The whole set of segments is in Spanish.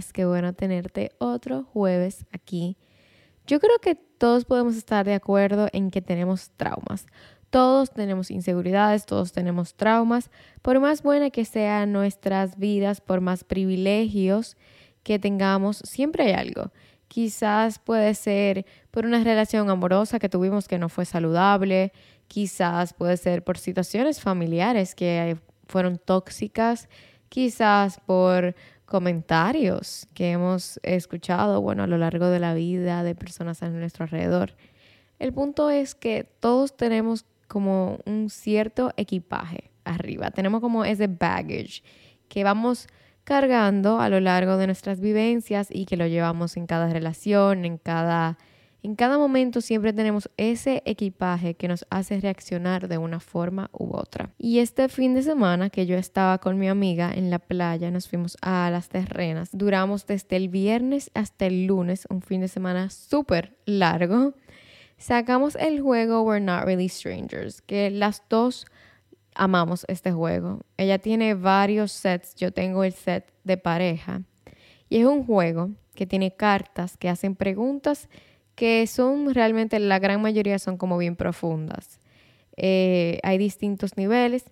podcast. Qué bueno tenerte otro jueves aquí. Yo creo que todos podemos estar de acuerdo en que tenemos traumas. Todos tenemos inseguridades, todos tenemos traumas. Por más buena que sean nuestras vidas, por más privilegios que tengamos, siempre hay algo. Quizás puede ser por una relación amorosa que tuvimos que no fue saludable, quizás puede ser por situaciones familiares que fueron tóxicas, quizás por comentarios que hemos escuchado, bueno, a lo largo de la vida de personas a nuestro alrededor. El punto es que todos tenemos como un cierto equipaje arriba, tenemos como ese baggage que vamos cargando a lo largo de nuestras vivencias y que lo llevamos en cada relación, en cada en cada momento siempre tenemos ese equipaje que nos hace reaccionar de una forma u otra. Y este fin de semana que yo estaba con mi amiga en la playa, nos fuimos a las terrenas. Duramos desde el viernes hasta el lunes, un fin de semana súper largo. Sacamos el juego We're Not Really Strangers, que las dos amamos este juego. Ella tiene varios sets, yo tengo el set de pareja. Y es un juego que tiene cartas que hacen preguntas que son realmente, la gran mayoría son como bien profundas. Eh, hay distintos niveles.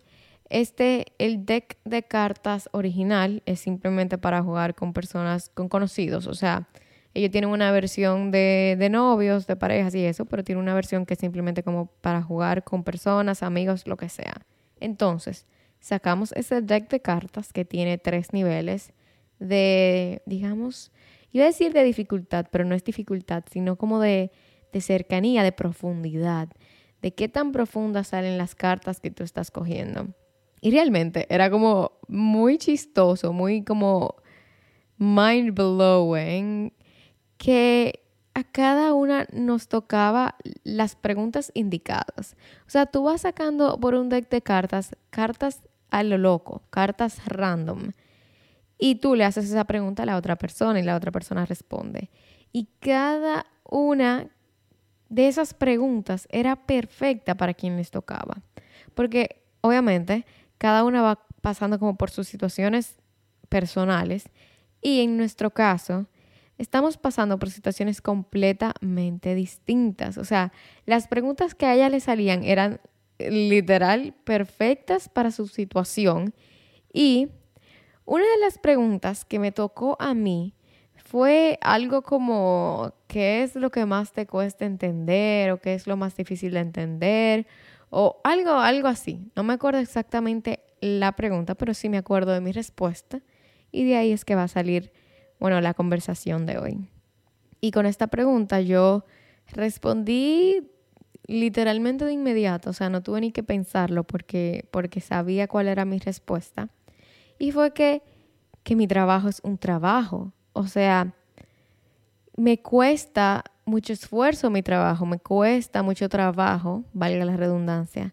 Este, el deck de cartas original es simplemente para jugar con personas, con conocidos. O sea, ellos tienen una versión de, de novios, de parejas y eso, pero tiene una versión que es simplemente como para jugar con personas, amigos, lo que sea. Entonces, sacamos ese deck de cartas que tiene tres niveles de, digamos, Iba a decir de dificultad, pero no es dificultad, sino como de, de cercanía, de profundidad, de qué tan profundas salen las cartas que tú estás cogiendo. Y realmente era como muy chistoso, muy como mind blowing, que a cada una nos tocaba las preguntas indicadas. O sea, tú vas sacando por un deck de cartas, cartas a lo loco, cartas random. Y tú le haces esa pregunta a la otra persona y la otra persona responde. Y cada una de esas preguntas era perfecta para quien les tocaba. Porque obviamente cada una va pasando como por sus situaciones personales y en nuestro caso estamos pasando por situaciones completamente distintas. O sea, las preguntas que a ella le salían eran literal perfectas para su situación y una de las preguntas que me tocó a mí fue algo como, ¿qué es lo que más te cuesta entender o qué es lo más difícil de entender? O algo, algo así. No me acuerdo exactamente la pregunta, pero sí me acuerdo de mi respuesta. Y de ahí es que va a salir, bueno, la conversación de hoy. Y con esta pregunta yo respondí literalmente de inmediato, o sea, no tuve ni que pensarlo porque, porque sabía cuál era mi respuesta. Y fue que, que mi trabajo es un trabajo. O sea, me cuesta mucho esfuerzo mi trabajo, me cuesta mucho trabajo, valga la redundancia.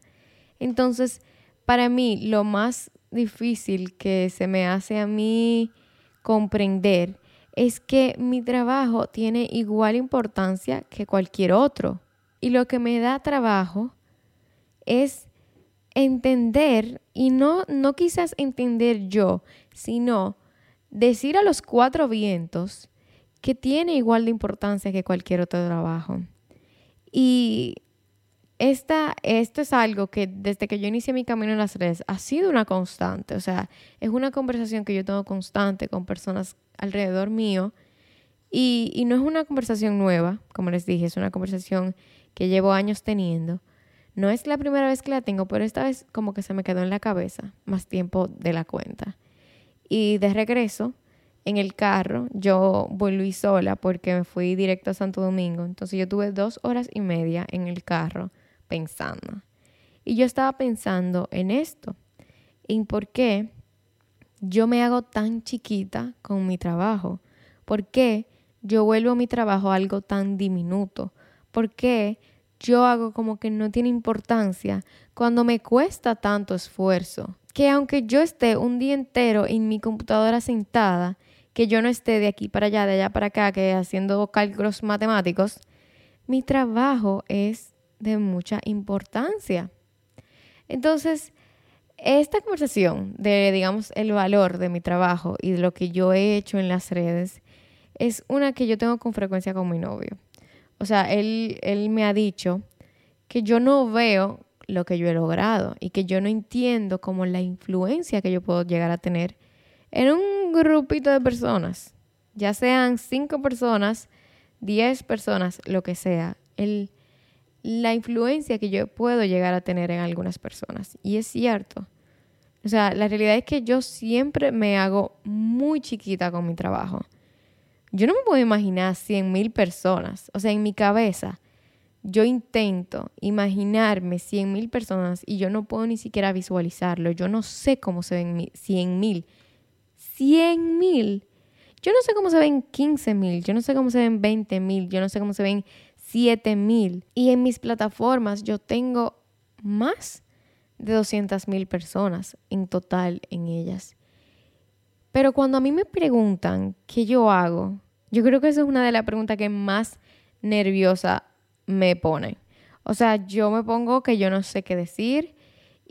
Entonces, para mí, lo más difícil que se me hace a mí comprender es que mi trabajo tiene igual importancia que cualquier otro. Y lo que me da trabajo es entender, y no, no quizás entender yo, sino decir a los cuatro vientos que tiene igual de importancia que cualquier otro trabajo. Y esta, esto es algo que desde que yo inicié mi camino en las redes ha sido una constante. O sea, es una conversación que yo tengo constante con personas alrededor mío. Y, y no es una conversación nueva, como les dije, es una conversación que llevo años teniendo. No es la primera vez que la tengo, pero esta vez como que se me quedó en la cabeza más tiempo de la cuenta. Y de regreso, en el carro, yo volví sola porque me fui directo a Santo Domingo. Entonces yo tuve dos horas y media en el carro pensando. Y yo estaba pensando en esto, en por qué yo me hago tan chiquita con mi trabajo. ¿Por qué yo vuelvo a mi trabajo algo tan diminuto? ¿Por qué yo hago como que no tiene importancia cuando me cuesta tanto esfuerzo. Que aunque yo esté un día entero en mi computadora sentada, que yo no esté de aquí para allá, de allá para acá, que haciendo cálculos matemáticos, mi trabajo es de mucha importancia. Entonces, esta conversación de, digamos, el valor de mi trabajo y de lo que yo he hecho en las redes es una que yo tengo con frecuencia con mi novio. O sea, él, él me ha dicho que yo no veo lo que yo he logrado y que yo no entiendo como la influencia que yo puedo llegar a tener en un grupito de personas, ya sean cinco personas, diez personas, lo que sea, el, la influencia que yo puedo llegar a tener en algunas personas. Y es cierto. O sea, la realidad es que yo siempre me hago muy chiquita con mi trabajo. Yo no me puedo imaginar cien mil personas. O sea, en mi cabeza, yo intento imaginarme cien mil personas y yo no puedo ni siquiera visualizarlo. Yo no sé cómo se ven cien mil. Cien mil. Yo no sé cómo se ven 15 mil, yo no sé cómo se ven 20 mil, yo no sé cómo se ven 7 mil. Y en mis plataformas yo tengo más de 200 mil personas en total en ellas. Pero cuando a mí me preguntan qué yo hago, yo creo que esa es una de las preguntas que más nerviosa me pone. O sea, yo me pongo que yo no sé qué decir.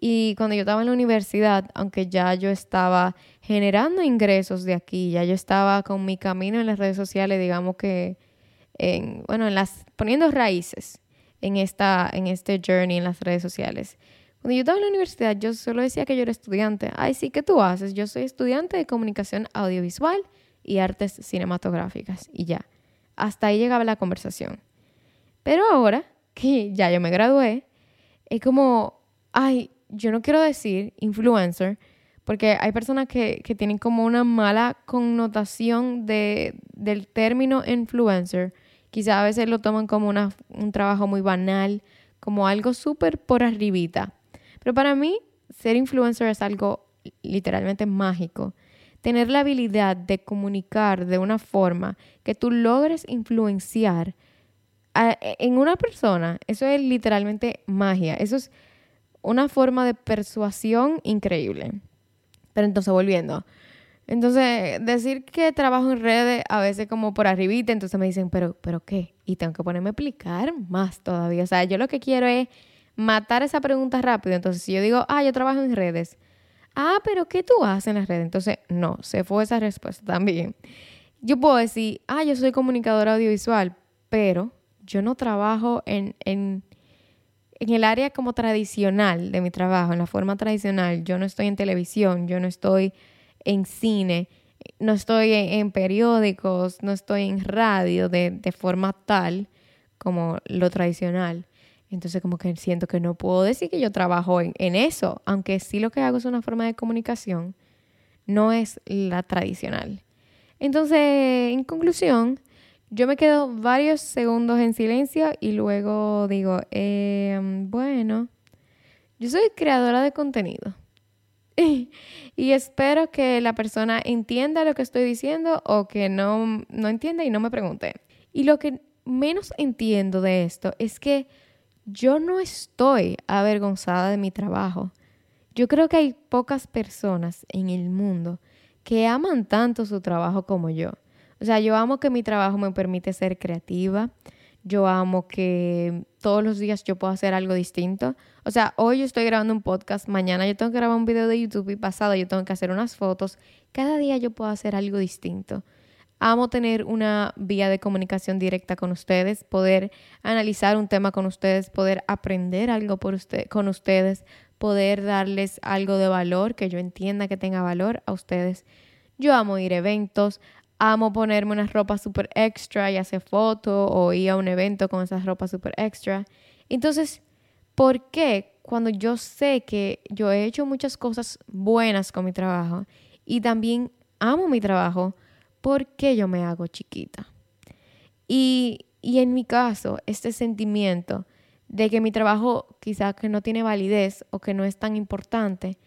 Y cuando yo estaba en la universidad, aunque ya yo estaba generando ingresos de aquí, ya yo estaba con mi camino en las redes sociales, digamos que, en, bueno, en las, poniendo raíces en, esta, en este journey en las redes sociales. Cuando yo estaba en la universidad, yo solo decía que yo era estudiante. Ay, sí, ¿qué tú haces? Yo soy estudiante de comunicación audiovisual y artes cinematográficas. Y ya. Hasta ahí llegaba la conversación. Pero ahora que ya yo me gradué, es como, ay, yo no quiero decir influencer, porque hay personas que, tienen como una mala connotación de, del término influencer. Quizá a veces lo toman como una, un trabajo muy banal, como algo súper por arribita. Pero para mí, ser influencer es algo literalmente mágico. Tener la habilidad de comunicar de una forma que tú logres influenciar en una persona, eso es literalmente magia. Eso es una forma de persuasión increíble. Pero entonces, volviendo. Entonces, decir que trabajo en redes a veces como por arribita, entonces me dicen, pero, pero ¿qué? Y tengo que ponerme a explicar más todavía. O sea, yo lo que quiero es matar esa pregunta rápido. Entonces, si yo digo, ah, yo trabajo en redes. Ah, pero ¿qué tú haces en las redes? Entonces, no, se fue esa respuesta también. Yo puedo decir, ah, yo soy comunicadora audiovisual, pero yo no trabajo en, en, en, el área como tradicional de mi trabajo, en la forma tradicional. Yo no estoy en televisión, yo no estoy en cine, no estoy en, periódicos, no estoy en radio de, de, forma tal como lo tradicional. Entonces como que siento que no puedo decir que yo trabajo en, eso, aunque sí lo que hago es una forma de comunicación, no es la tradicional. Entonces, en conclusión, yo me quedo varios segundos en silencio y luego digo, em, bueno, yo soy creadora de contenido. y espero que la persona entienda lo que estoy diciendo o que no, no entienda y no me pregunte. Y lo que menos entiendo de esto es que yo no estoy avergonzada de mi trabajo. Yo creo que hay pocas personas en el mundo que aman tanto su trabajo como yo. O sea, yo amo que mi trabajo me permite ser creativa. Yo amo que todos los días yo puedo hacer algo distinto. O sea, hoy yo estoy grabando un podcast, mañana yo tengo que grabar un video de YouTube y pasado yo tengo que hacer unas fotos. Cada día yo puedo hacer algo distinto. Amo tener una vía de comunicación directa con ustedes, poder analizar un tema con ustedes, poder aprender algo por usted, con ustedes, poder darles algo de valor que yo entienda que tenga valor a ustedes. Yo amo ir a eventos, amo ponerme una ropa súper extra y hacer fotos o ir a un evento con esas ropas súper extra. Entonces, ¿por qué cuando yo sé que yo he hecho muchas cosas buenas con mi trabajo y también amo mi trabajo, ¿por qué yo me hago chiquita? Y, y en mi caso, este sentimiento de que mi trabajo quizá que no tiene validez o que no es tan importante,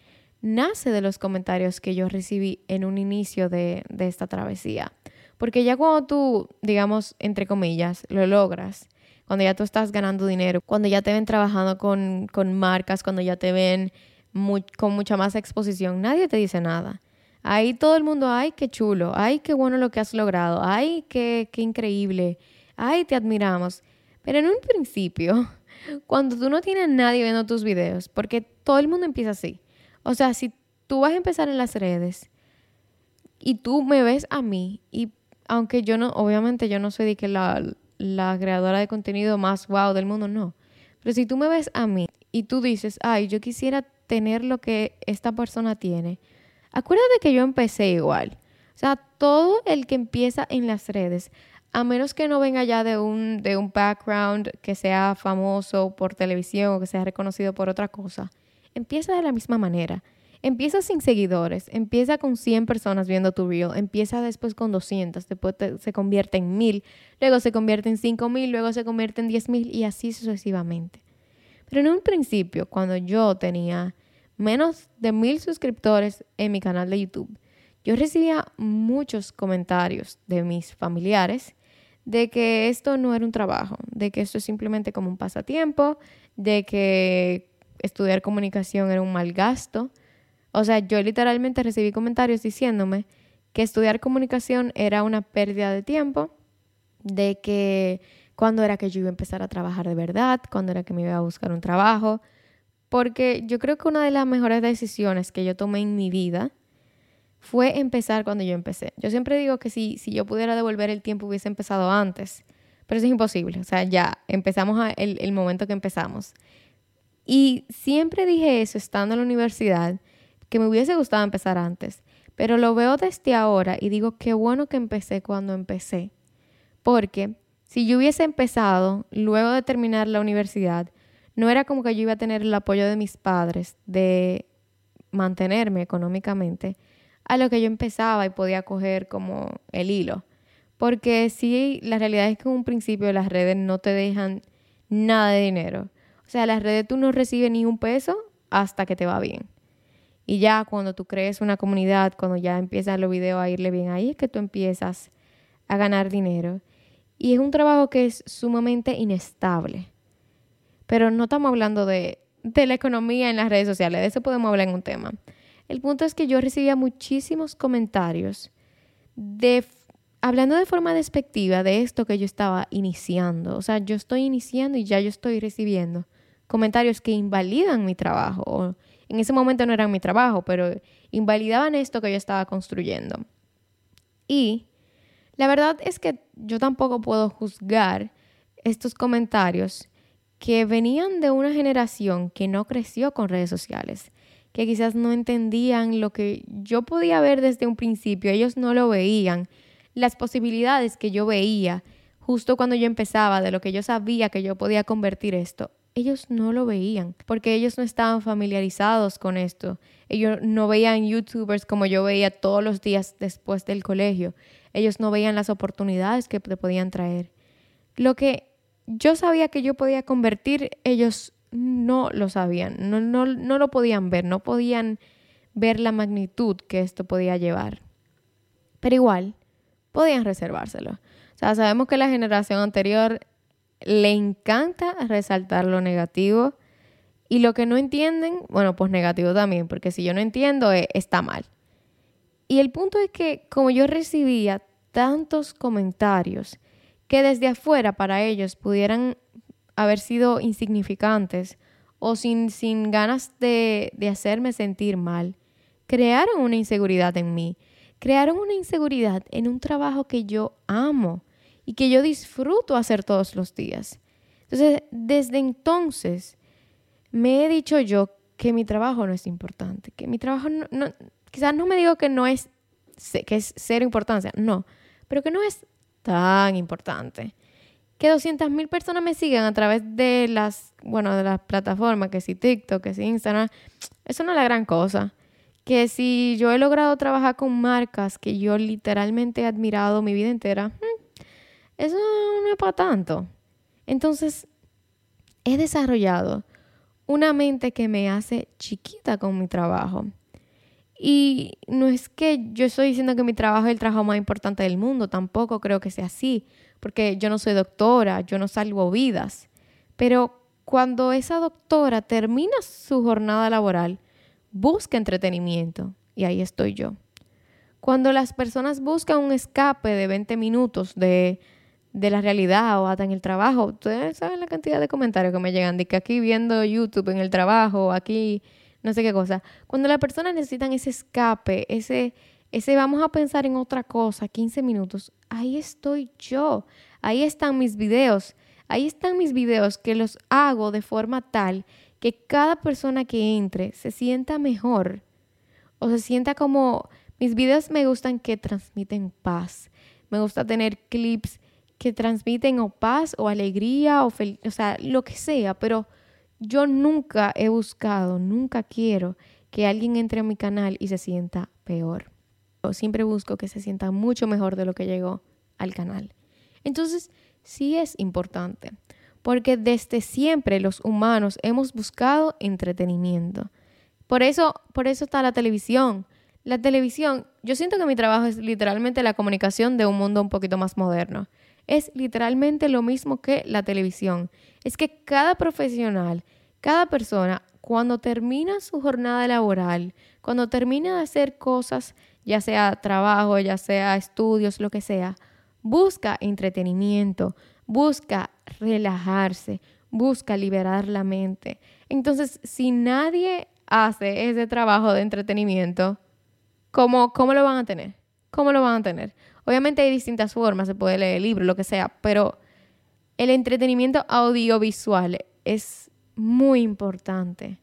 nace de los comentarios que yo recibí en un inicio de, esta travesía. Porque ya cuando tú, digamos, entre comillas, lo logras, cuando ya tú estás ganando dinero, cuando ya te ven trabajando con, marcas, cuando ya te ven con mucha más exposición, nadie te dice nada. Ahí todo el mundo, ay, qué chulo, ay, qué bueno lo que has logrado, ay, qué, qué increíble, ay, te admiramos. Pero en un principio, cuando tú no tienes nadie viendo tus videos, porque todo el mundo empieza así, O sea, si tú vas a empezar en las redes y tú me ves a mí y aunque yo no, obviamente yo no soy de que la, la creadora de contenido más wow del mundo, no. Pero si tú me ves a mí y tú dices, ay, yo quisiera tener lo que esta persona tiene, acuérdate que yo empecé igual. O sea, todo el que empieza en las redes, a menos que no venga ya de un, de un background que sea famoso por televisión o que sea reconocido por otra cosa, empieza de la misma manera. Empieza sin seguidores, empieza con 100 personas viendo tu reel, empieza después con 200, después se convierte en 1000, luego se convierte en 5000, luego se convierte en 10000 y así sucesivamente. Pero en un principio, cuando yo tenía menos de 1000 suscriptores en mi canal de YouTube, yo recibía muchos comentarios de mis familiares de que esto no era un trabajo, de que esto es simplemente como un pasatiempo, de que estudiar comunicación era un mal gasto. O sea, yo literalmente recibí comentarios diciéndome que estudiar comunicación era una pérdida de tiempo, de que cuando era que yo iba a empezar a trabajar de verdad, cuando era que me iba a buscar un trabajo, porque yo creo que una de las mejores decisiones que yo tomé en mi vida fue empezar cuando yo empecé. Yo siempre digo que si, si yo pudiera devolver el tiempo hubiese empezado antes, pero eso es imposible. O sea, ya empezamos el, el momento que empezamos. Y siempre dije eso estando en la universidad, que me hubiese gustado empezar antes, pero lo veo desde ahora y digo qué bueno que empecé cuando empecé, porque si yo hubiese empezado luego de terminar la universidad, no era como que yo iba a tener el apoyo de mis padres de mantenerme económicamente, a lo que yo empezaba y podía coger como el hilo. Porque sí, la realidad es que en un principio las redes no te dejan nada de dinero. O sea, las redes tú no recibes ni un peso hasta que te va bien. Y ya cuando tú crees una comunidad, cuando ya empiezan los videos a irle bien, ahí es que tú empiezas a ganar dinero. Y es un trabajo que es sumamente inestable. Pero no estamos hablando de, la economía en las redes sociales, de eso podemos hablar en un tema. El punto es que yo recibía muchísimos comentarios de hablando de forma despectiva de esto que yo estaba iniciando. O sea, yo estoy iniciando y ya yo estoy recibiendo comentarios que invalidan mi trabajo. En ese momento no eran mi trabajo, pero invalidaban esto que yo estaba construyendo. Y la verdad es que yo tampoco puedo juzgar estos comentarios que venían de una generación que no creció con redes sociales, que quizás no entendían lo que yo podía ver desde un principio, ellos no lo veían, las posibilidades que yo veía justo cuando yo empezaba, de lo que yo sabía que yo podía convertir esto, ellos no lo veían, porque ellos no estaban familiarizados con esto. Ellos no veían youtubers como yo veía todos los días después del colegio. Ellos no veían las oportunidades que te podían traer. Lo que yo sabía que yo podía convertir, ellos no lo sabían, no, no, no lo podían ver, no podían ver la magnitud que esto podía llevar. Pero igual, podían reservárselo. O sea, sabemos que la generación anterior le encanta resaltar lo negativo y lo que no entienden, bueno, pues negativo también, porque si yo no entiendo, eh, está mal. Y el punto es que como yo recibía tantos comentarios que desde afuera para ellos pudieran haber sido insignificantes o sin, sin ganas de, de hacerme sentir mal, crearon una inseguridad en mí, crearon una inseguridad en un trabajo que yo amo y que yo disfruto hacer todos los días. Entonces, desde entonces, me he dicho yo que mi trabajo no es importante, que mi trabajo no, no quizás no me digo que no es, que es cero importancia, no, pero que no es tan importante que 200 mil personas me sigan a través de las, bueno, de las plataformas, que si TikTok, que si Instagram, eso no es la gran cosa. Que si yo he logrado trabajar con marcas que yo literalmente he admirado mi vida entera, hmm, eso no es para tanto. Entonces, he desarrollado una mente que me hace chiquita con mi trabajo. Y no es que yo estoy diciendo que mi trabajo es el trabajo más importante del mundo, tampoco creo que sea así porque yo no soy doctora, yo no salvo vidas. Pero cuando esa doctora termina su jornada laboral, busca entretenimiento y ahí estoy yo. Cuando las personas buscan un escape de 20 minutos de, de la realidad o hasta en el trabajo, ustedes saben la cantidad de comentarios que me llegan de que aquí viendo YouTube en el trabajo, aquí no sé qué cosa. Cuando las personas necesitan ese escape, ese, ese vamos a pensar en otra cosa, 15 minutos, ahí estoy yo. Ahí están mis videos. Ahí están mis videos que los hago de forma tal que cada persona que entre se sienta mejor o se sienta como mis videos me gustan que transmiten paz. Me gusta tener clips que transmiten o paz o alegría o, o sea, lo que sea, pero yo nunca he buscado, nunca quiero que alguien entre a mi canal y se sienta peor. Yo siempre busco que se sienta mucho mejor de lo que llegó al canal. Entonces, sí es importante, porque desde siempre los humanos hemos buscado entretenimiento. Por eso, por eso está la televisión. La televisión, yo siento que mi trabajo es literalmente la comunicación de un mundo un poquito más moderno. Es literalmente lo mismo que la televisión. Es que cada profesional, cada persona, cuando termina su jornada laboral, cuando termina de hacer cosas, ya sea trabajo, ya sea estudios, lo que sea, busca entretenimiento, busca relajarse, busca liberar la mente. Entonces, si nadie hace ese trabajo de entretenimiento, ¿cómo, cómo lo van a tener? ¿Cómo lo van a tener? Obviamente hay distintas formas, se puede leer el libro, lo que sea, pero el entretenimiento audiovisual es muy importante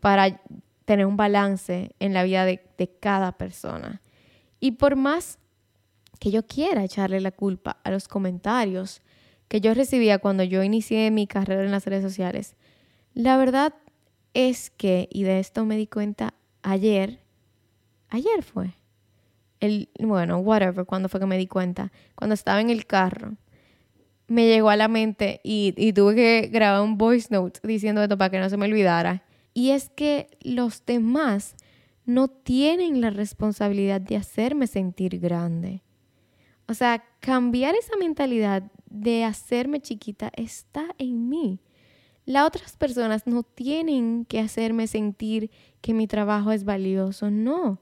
para tener un balance en la vida de, de cada persona. Y por más que yo quiera echarle la culpa a los comentarios que yo recibía cuando yo inicié mi carrera en las redes sociales, la verdad es que, y de esto me di cuenta ayer, ayer fue, el, bueno, whatever, cuando fue que me di cuenta, cuando estaba en el carro, me llegó a la mente y, y tuve que grabar un voice note diciendo esto para que no se me olvidara. Y es que los demás no tienen la responsabilidad de hacerme sentir grande. O sea, cambiar esa mentalidad de hacerme chiquita está en mí. Las otras personas no tienen que hacerme sentir que mi trabajo es valioso, no.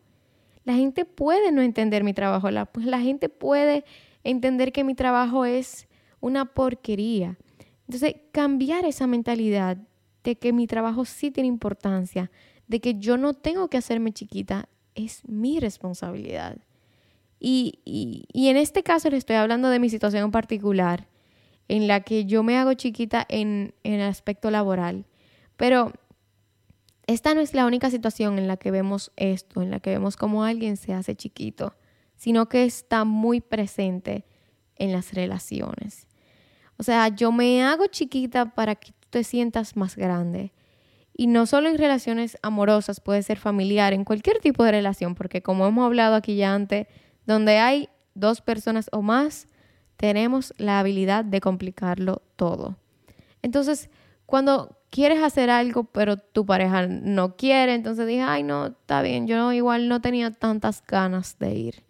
La gente puede no entender mi trabajo, la, pues la gente puede entender que mi trabajo es una porquería. Entonces, cambiar esa mentalidad de que mi trabajo sí tiene importancia, de que yo no tengo que hacerme chiquita, es mi responsabilidad. Y, y, y en este caso le estoy hablando de mi situación en particular en la que yo me hago chiquita en, el aspecto laboral. Pero esta no es la única situación en la que vemos esto, en la que vemos cómo alguien se hace chiquito, sino que está muy presente en las relaciones. O sea, yo me hago chiquita para que tú te sientas más grande. Y no solo en relaciones amorosas, puede ser familiar, en cualquier tipo de relación, porque como hemos hablado aquí ya antes, donde hay dos personas o más, tenemos la habilidad de complicarlo todo. Entonces, cuando quieres hacer algo, pero tu pareja no quiere, entonces dije, ay, no, está bien, yo igual no tenía tantas ganas de ir.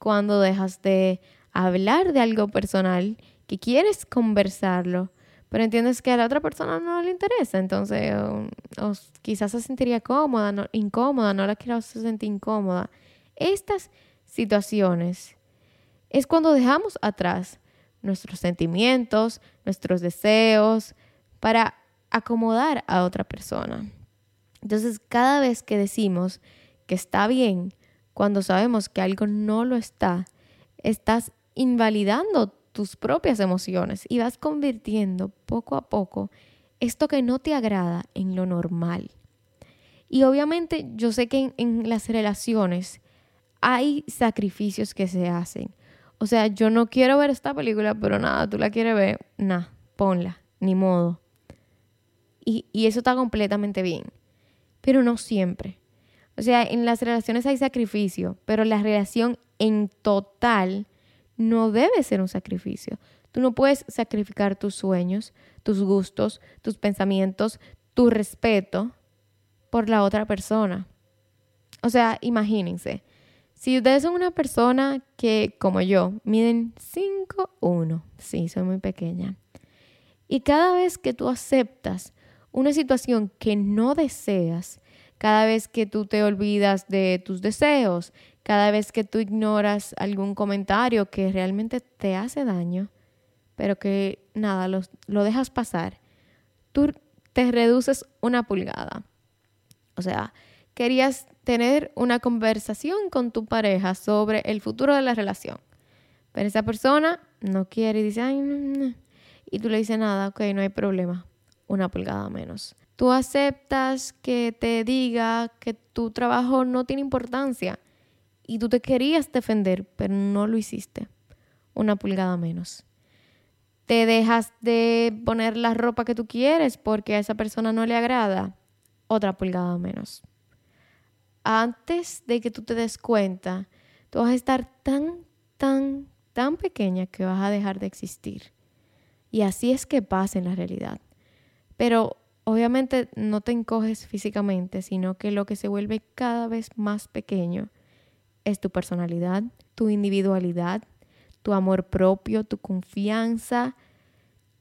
Cuando dejas de hablar de algo personal, que quieres conversarlo, pero entiendes que a la otra persona no le interesa, entonces quizás se sentiría cómoda, incómoda, no la quiero sentir incómoda. Estas situaciones es cuando dejamos atrás nuestros sentimientos, nuestros deseos, para acomodar a otra persona. Entonces, cada vez que decimos que está bien, cuando sabemos que algo no lo está, estás invalidando tus propias emociones y vas convirtiendo poco a poco esto que no te agrada en lo normal. Y obviamente yo sé que en, las relaciones hay sacrificios que se hacen. O sea, yo no quiero ver esta película, pero nada, tú la quieres ver, nada, ponla, ni modo. Y, y eso está completamente bien, pero no siempre. O sea, en las relaciones hay sacrificio, pero la relación en total no debe ser un sacrificio. Tú no puedes sacrificar tus sueños, tus gustos, tus pensamientos, tu respeto por la otra persona. O sea, imagínense, si ustedes son una persona que, como yo, miden 5'1, sí, soy muy pequeña, y cada vez que tú aceptas una situación que no deseas, cada vez que tú te olvidas de tus deseos, cada vez que tú ignoras algún comentario que realmente te hace daño, pero que nada, lo, lo dejas pasar, tú te reduces una pulgada. O sea, querías tener una conversación con tu pareja sobre el futuro de la relación. Pero esa persona no quiere y dice, ay, no. Y tú le dices nada, ok, no hay problema. Una pulgada menos. Tú aceptas que te diga que tu trabajo no tiene importancia y tú te querías defender, pero no lo hiciste. Una pulgada menos. Te dejas de poner la ropa que tú quieres porque a esa persona no le agrada. Otra pulgada menos. Antes de que tú te des cuenta, tú vas a estar tan, tan, tan pequeña que vas a dejar de existir. Y así es que pasa en la realidad. Pero obviamente no te encoges físicamente, sino que lo que se vuelve cada vez más pequeño es tu personalidad, tu individualidad, tu amor propio, tu confianza,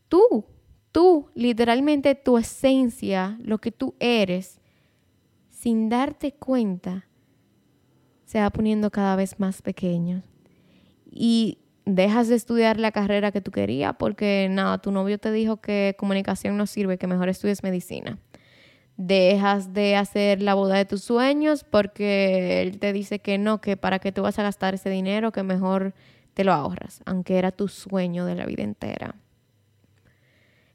tú, tú, literalmente tu esencia, lo que tú eres, sin darte cuenta, se va poniendo cada vez más pequeño. Y dejas de estudiar la carrera que tú querías porque nada, tu novio te dijo que comunicación no sirve, que mejor estudies medicina. Dejas de hacer la boda de tus sueños porque él te dice que no, que para qué tú vas a gastar ese dinero, que mejor te lo ahorras, aunque era tu sueño de la vida entera.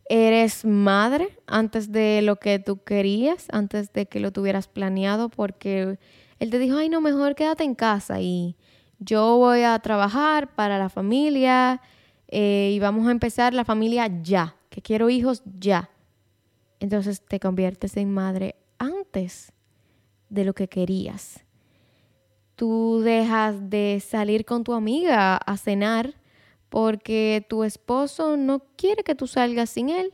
Eres madre antes de lo que tú querías, antes de que lo tuvieras planeado, porque él te dijo, ay, no, mejor quédate en casa y yo voy a trabajar para la familia eh, y vamos a empezar la familia ya, que quiero hijos ya. Entonces te conviertes en madre antes de lo que querías. Tú dejas de salir con tu amiga a cenar porque tu esposo no quiere que tú salgas sin él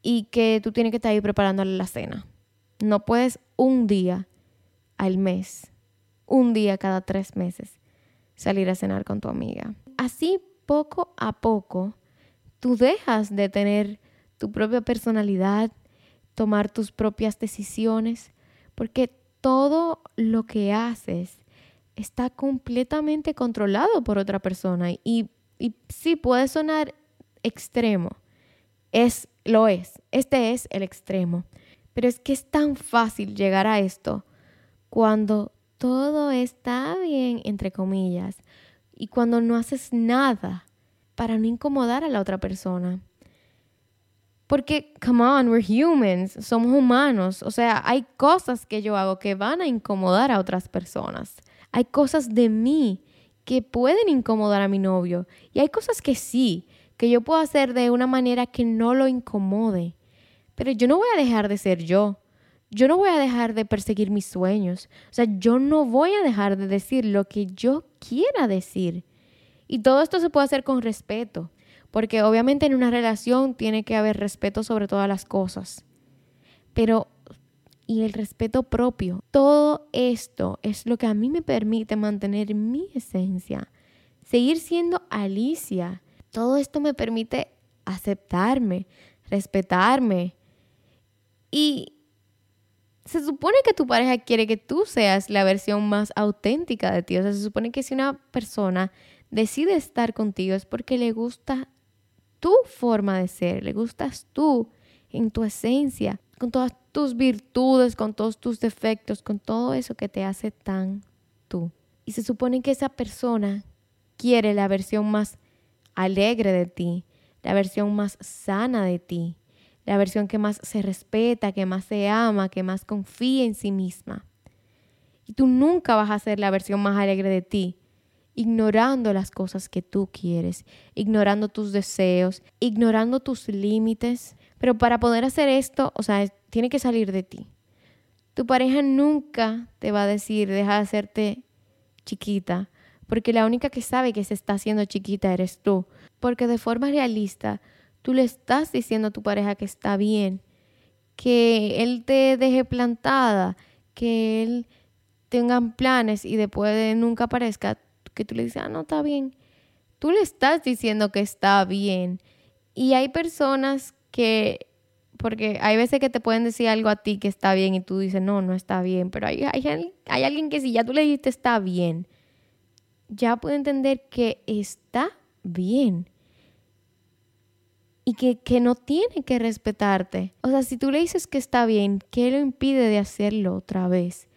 y que tú tienes que estar ahí preparándole la cena. No puedes un día al mes, un día cada tres meses salir a cenar con tu amiga. Así, poco a poco, tú dejas de tener tu propia personalidad, tomar tus propias decisiones, porque todo lo que haces está completamente controlado por otra persona. Y, y sí, puede sonar extremo. Es, lo es. Este es el extremo. Pero es que es tan fácil llegar a esto cuando todo está bien, entre comillas, y cuando no haces nada para no incomodar a la otra persona. Porque, come on, we're humans, somos humanos. O sea, hay cosas que yo hago que van a incomodar a otras personas. Hay cosas de mí que pueden incomodar a mi novio. Y hay cosas que sí, que yo puedo hacer de una manera que no lo incomode. Pero yo no voy a dejar de ser yo yo no voy a dejar de perseguir mis sueños. O sea, yo no voy a dejar de decir lo que yo quiera decir. Y todo esto se puede hacer con respeto, porque obviamente en una relación tiene que haber respeto sobre todas las cosas. Pero, y el respeto propio, todo esto es lo que a mí me permite mantener mi esencia, seguir siendo Alicia. Todo esto me permite aceptarme, respetarme. Y se supone que tu pareja quiere que tú seas la versión más auténtica de ti. O sea, se supone que si una persona decide estar contigo es porque le gusta tu forma de ser, le gustas tú en tu esencia, con todas tus virtudes, con todos tus defectos, con todo eso que te hace tan tú. Y se supone que esa persona quiere la versión más alegre de ti, la versión más sana de ti, la versión que más se respeta, que más se ama, que más confía en sí misma. Y tú nunca vas a ser la versión más alegre de ti, ignorando las cosas que tú quieres, ignorando tus deseos, ignorando tus límites. Pero para poder hacer esto, o sea, tiene que salir de ti. Tu pareja nunca te va a decir, deja de hacerte chiquita, porque la única que sabe que se está haciendo chiquita eres tú. Porque de forma realista, Tú le estás diciendo a tu pareja que está bien, que él te deje plantada, que él tengan planes y después de nunca aparezca, que tú le dices, ah, no, está bien. Tú le estás diciendo que está bien. Y hay personas que, porque hay veces que te pueden decir algo a ti que está bien y tú dices, no, no está bien, pero hay, hay, hay alguien que si ya tú le dijiste está bien, ya puede entender que está bien y que, que no tiene que respetarte. O sea, si tú le dices que está bien, ¿qué lo impide de hacerlo otra vez?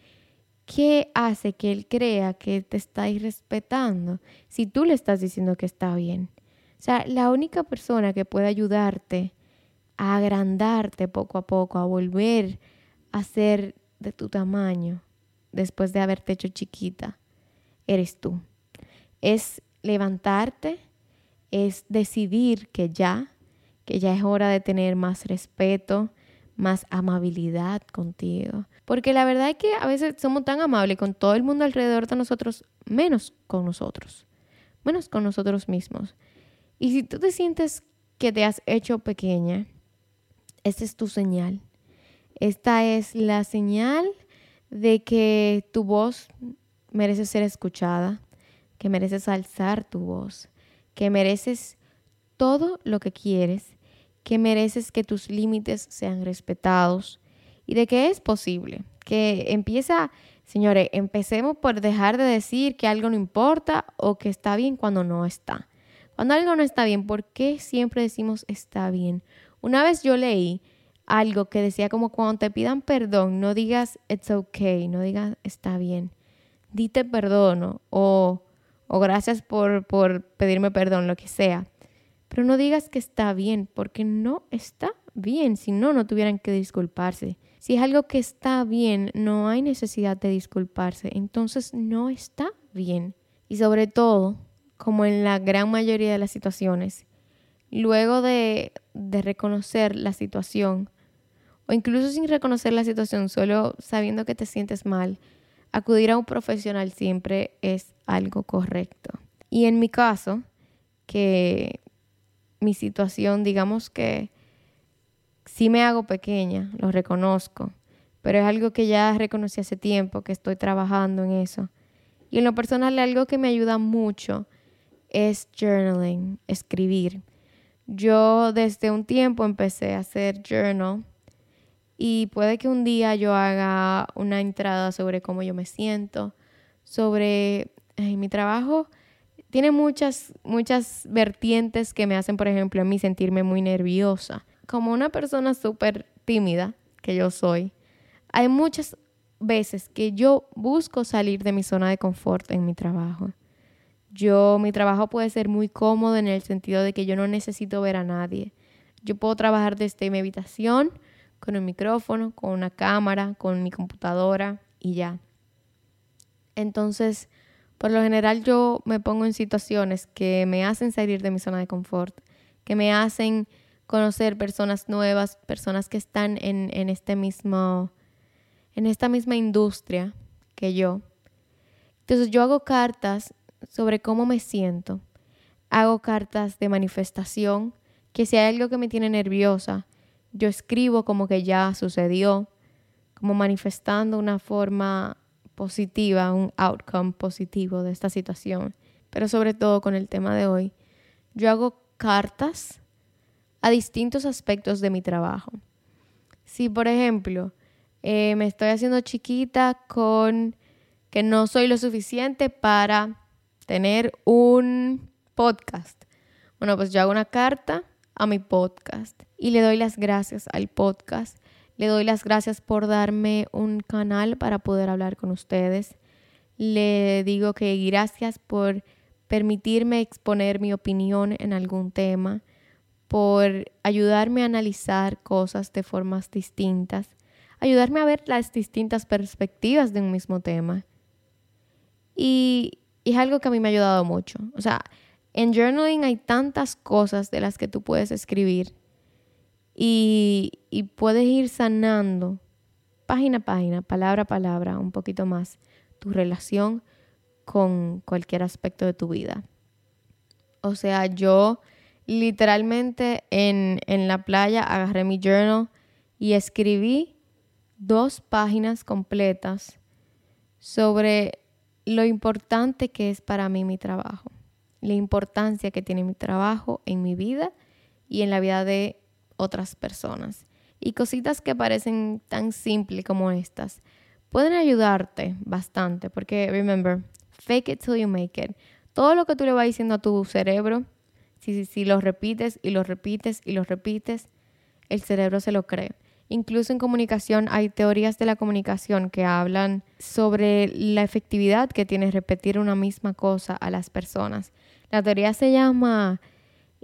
¿Qué hace que él crea que te está irrespetando si tú le estás diciendo que está bien? O sea, la única persona que puede ayudarte a agrandarte poco a poco, a volver a ser de tu tamaño después de haberte hecho chiquita, eres tú. Es levantarte, es decidir que ya, que ya es hora de tener más respeto, más amabilidad contigo. Porque la verdad es que a veces somos tan amables con todo el mundo alrededor de nosotros, menos con nosotros, menos con nosotros mismos. Y si tú te sientes que te has hecho pequeña, esta es tu señal. Esta es la señal de que tu voz merece ser escuchada, que mereces alzar tu voz, que mereces todo lo que quieres, que mereces que tus límites sean respetados y de que es posible, que empieza, señores, empecemos por dejar de decir que algo no importa o que está bien cuando no está. Cuando algo no está bien, ¿por qué siempre decimos está bien? Una vez yo leí algo que decía como cuando te pidan perdón, no digas it's okay, no digas está bien. Dite perdón o, o gracias por, por pedirme perdón, lo que sea. Pero no digas que está bien, porque no está bien, si no, no tuvieran que disculparse. Si es algo que está bien, no hay necesidad de disculparse, entonces no está bien. Y sobre todo, como en la gran mayoría de las situaciones, luego de, reconocer la situación, o incluso sin reconocer la situación, solo sabiendo que te sientes mal, acudir a un profesional siempre es algo correcto. Y en mi caso, que mi situación, digamos que sí me hago pequeña, lo reconozco, pero es algo que ya reconocí hace tiempo, que estoy trabajando en eso. Y en lo personal, algo que me ayuda mucho es journaling, escribir. Yo desde un tiempo empecé a hacer journal y puede que un día yo haga una entrada sobre cómo yo me siento, sobre mi trabajo. Tiene muchas, muchas vertientes que me hacen, por ejemplo, a mí sentirme muy nerviosa. Como una persona súper tímida, que yo soy, hay muchas veces que yo busco salir de mi zona de confort en mi trabajo. Yo, mi trabajo puede ser muy cómodo en el sentido de que yo no necesito ver a nadie. Yo puedo trabajar desde mi habitación con un micrófono, con una cámara, con mi computadora y ya. Entonces, por lo general yo me pongo en situaciones que me hacen salir de mi zona de confort, que me hacen conocer personas nuevas, personas que están en, en este mismo, en esta misma industria que yo. Entonces yo hago cartas sobre cómo me siento. Hago cartas de manifestación, que si hay algo que me tiene nerviosa, yo escribo como que ya sucedió, como manifestando una forma positiva, un outcome positivo de esta situación. Pero sobre todo con el tema de hoy, yo hago cartas a distintos aspectos de mi trabajo. Si, por ejemplo, eh, me estoy haciendo chiquita con que no soy lo suficiente para tener un podcast. Bueno, pues yo hago una carta a mi podcast y le doy las gracias al podcast. Le doy las gracias por darme un canal para poder hablar con ustedes. Le digo que gracias por permitirme exponer mi opinión en algún tema, por ayudarme a analizar cosas de formas distintas, ayudarme a ver las distintas perspectivas de un mismo tema. Y es algo que a mí me ha ayudado mucho. O sea, en journaling hay tantas cosas de las que tú puedes escribir y, puedes ir sanando página a página, palabra a palabra, un poquito más tu relación con cualquier aspecto de tu vida. O sea, yo literalmente en, en la playa agarré mi journal y escribí dos páginas completas sobre lo importante que es para mí mi trabajo, la importancia que tiene mi trabajo en mi vida y en la vida de otras personas. Y cositas que parecen tan simples como estas pueden ayudarte bastante porque, remember, fake it till you make it. Todo lo que tú le vas diciendo a tu cerebro, si, si lo repites y lo repites y lo repites, el cerebro se lo cree. Incluso en comunicación hay teorías de la comunicación que hablan sobre la efectividad que tiene repetir una misma cosa a las personas. La teoría se llama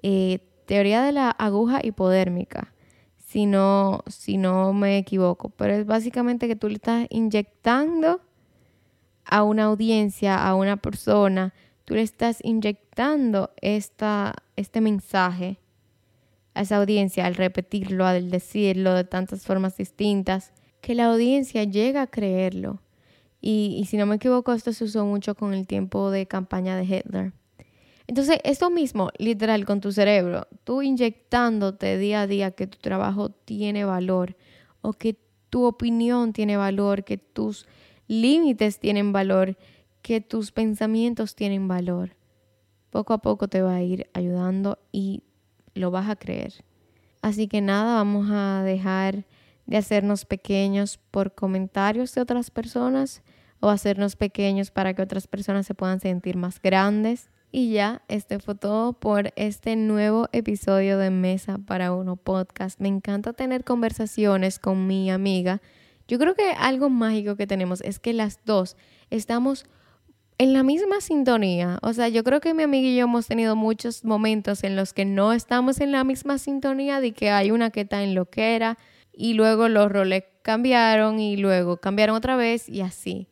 eh, teoría de la aguja hipodérmica, si no, si no me equivoco. Pero es básicamente que tú le estás inyectando a una audiencia, a una persona, tú le estás inyectando esta, este mensaje a esa audiencia al repetirlo, al decirlo de tantas formas distintas, que la audiencia llega a creerlo. Y, y si no me equivoco, esto se usó mucho con el tiempo de campaña de Hitler. Entonces, esto mismo, literal, con tu cerebro, tú inyectándote día a día que tu trabajo tiene valor o que tu opinión tiene valor, que tus límites tienen valor, que tus pensamientos tienen valor. Poco a poco te va a ir ayudando y lo vas a creer. Así que nada, vamos a dejar de hacernos pequeños por comentarios de otras personas o hacernos pequeños para que otras personas se puedan sentir más grandes. Y ya, este fue todo por este nuevo episodio de Mesa para Uno podcast. Me encanta tener conversaciones con mi amiga. Yo creo que algo mágico que tenemos es que las dos estamos en la misma sintonía. O sea, yo creo que mi amiga y yo hemos tenido muchos momentos en los que no estamos en la misma sintonía, de que hay una que está en lo que era y luego los roles cambiaron y luego cambiaron otra vez y así.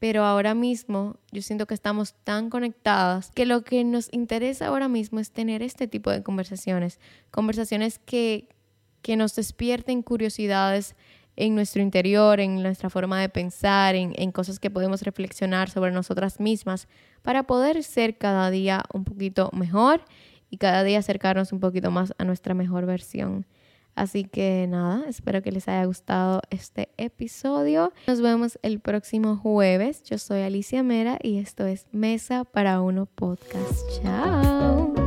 Pero ahora mismo yo siento que estamos tan conectadas que lo que nos interesa ahora mismo es tener este tipo de conversaciones. Conversaciones que, que nos despierten curiosidades en nuestro interior, en nuestra forma de pensar, en, en, cosas que podemos reflexionar sobre nosotras mismas para poder ser cada día un poquito mejor y cada día acercarnos un poquito más a nuestra mejor versión. Así que nada, espero que les haya gustado este episodio. Nos vemos el próximo jueves. Yo soy Alicia Mera y esto es Mesa para Uno Podcast. Chao.